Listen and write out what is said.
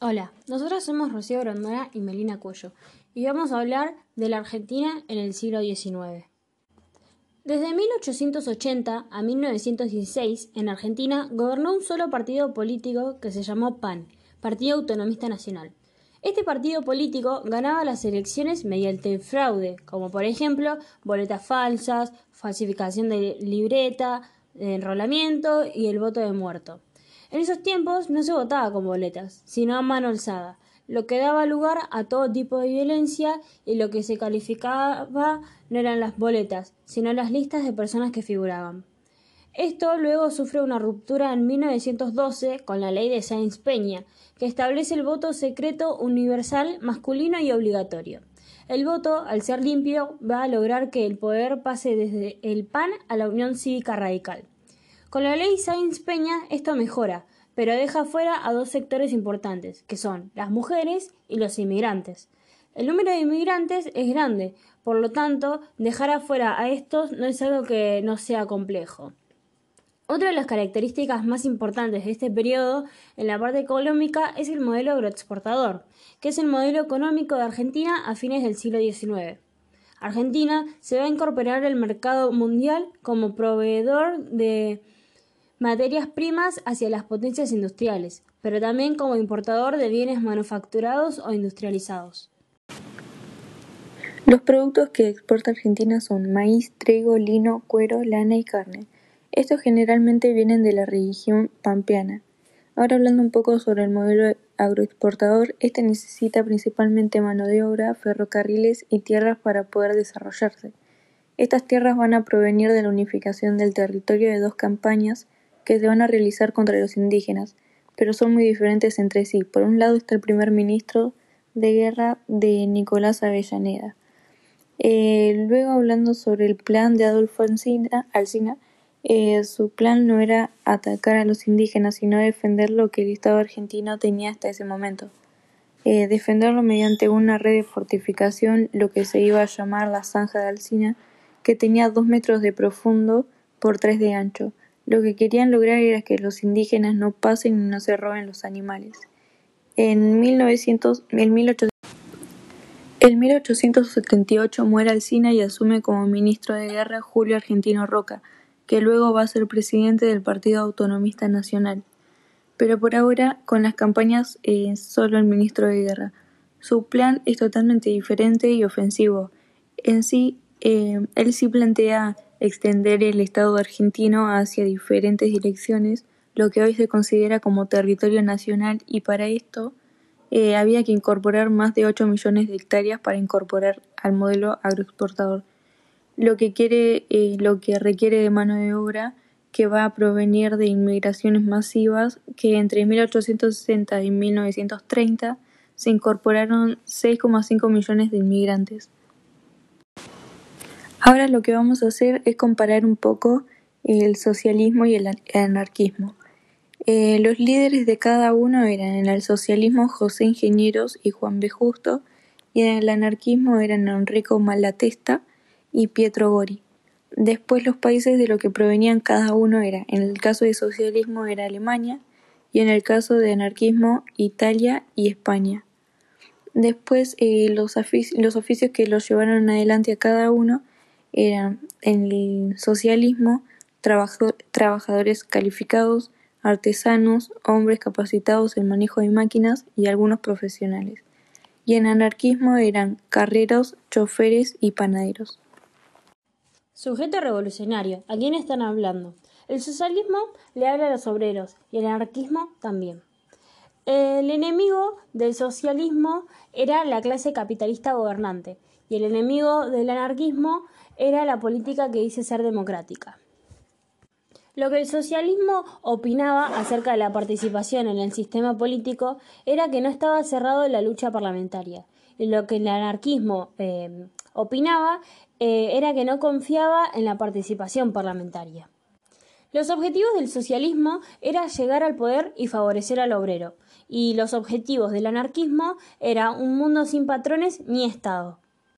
Hola, nosotros somos Rocío Grondona y Melina Cuello y vamos a hablar de la Argentina en el siglo XIX. Desde 1880 a 1916, en Argentina gobernó un solo partido político que se llamó PAN, Partido Autonomista Nacional. Este partido político ganaba las elecciones mediante fraude, como por ejemplo boletas falsas, falsificación de libreta, enrolamiento y el voto de muerto. En esos tiempos no se votaba con boletas, sino a mano alzada, lo que daba lugar a todo tipo de violencia y lo que se calificaba no eran las boletas, sino las listas de personas que figuraban. Esto luego sufre una ruptura en 1912 con la ley de Sáenz Peña, que establece el voto secreto universal masculino y obligatorio. El voto, al ser limpio, va a lograr que el poder pase desde el PAN a la Unión Cívica Radical. Con la ley Sáenz Peña esto mejora, pero deja fuera a dos sectores importantes, que son las mujeres y los inmigrantes. El número de inmigrantes es grande, por lo tanto, dejar afuera a estos no es algo que no sea complejo. Otra de las características más importantes de este periodo en la parte económica es el modelo agroexportador, que es el modelo económico de Argentina a fines del siglo XIX. Argentina se va a incorporar al mercado mundial como proveedor de materias primas hacia las potencias industriales, pero también como importador de bienes manufacturados o industrializados. Los productos que exporta Argentina son maíz, trigo, lino, cuero, lana y carne. Estos generalmente vienen de la región pampeana. Ahora hablando un poco sobre el modelo agroexportador, este necesita principalmente mano de obra, ferrocarriles y tierras para poder desarrollarse. Estas tierras van a provenir de la unificación del territorio de dos campañas que se van a realizar contra los indígenas, pero son muy diferentes entre sí. Por un lado está el primer ministro de guerra de Nicolás Avellaneda. Eh, luego hablando sobre el plan de Adolfo Alsina, eh, su plan no era atacar a los indígenas, sino defender lo que el Estado argentino tenía hasta ese momento. Eh, defenderlo mediante una red de fortificación, lo que se iba a llamar la Zanja de Alsina, que tenía dos metros de profundo por tres de ancho. Lo que querían lograr era que los indígenas no pasen y no se roben los animales. En, 1900, en, 1878 muere Alcina y asume como ministro de guerra Julio Argentino Roca, que luego va a ser presidente del Partido Autonomista Nacional. Pero por ahora, con las campañas, es eh, solo el ministro de guerra. Su plan es totalmente diferente y ofensivo. En sí, eh, él sí plantea extender el Estado argentino hacia diferentes direcciones, lo que hoy se considera como territorio nacional y para esto eh, había que incorporar más de 8 millones de hectáreas para incorporar al modelo agroexportador, lo que, quiere, eh, lo que requiere de mano de obra que va a provenir de inmigraciones masivas que entre 1860 y 1930 se incorporaron 6,5 millones de inmigrantes. Ahora lo que vamos a hacer es comparar un poco el socialismo y el anarquismo. Eh, los líderes de cada uno eran en el socialismo José Ingenieros y Juan B. Justo, y en el anarquismo eran Enrico Malatesta y Pietro Gori. Después los países de lo que provenían cada uno era, en el caso de socialismo era Alemania, y en el caso de anarquismo Italia y España. Después eh, los, los oficios que los llevaron adelante a cada uno eran en el socialismo trabajadores calificados, artesanos, hombres capacitados en manejo de máquinas y algunos profesionales. Y en anarquismo eran carreros, choferes y panaderos. Sujeto revolucionario, ¿a quién están hablando? El socialismo le habla a los obreros y el anarquismo también. El enemigo del socialismo era la clase capitalista gobernante y el enemigo del anarquismo era la política que dice ser democrática. Lo que el socialismo opinaba acerca de la participación en el sistema político era que no estaba cerrado la lucha parlamentaria. Y lo que el anarquismo eh, opinaba eh, era que no confiaba en la participación parlamentaria. Los objetivos del socialismo era llegar al poder y favorecer al obrero, y los objetivos del anarquismo era un mundo sin patrones ni Estado.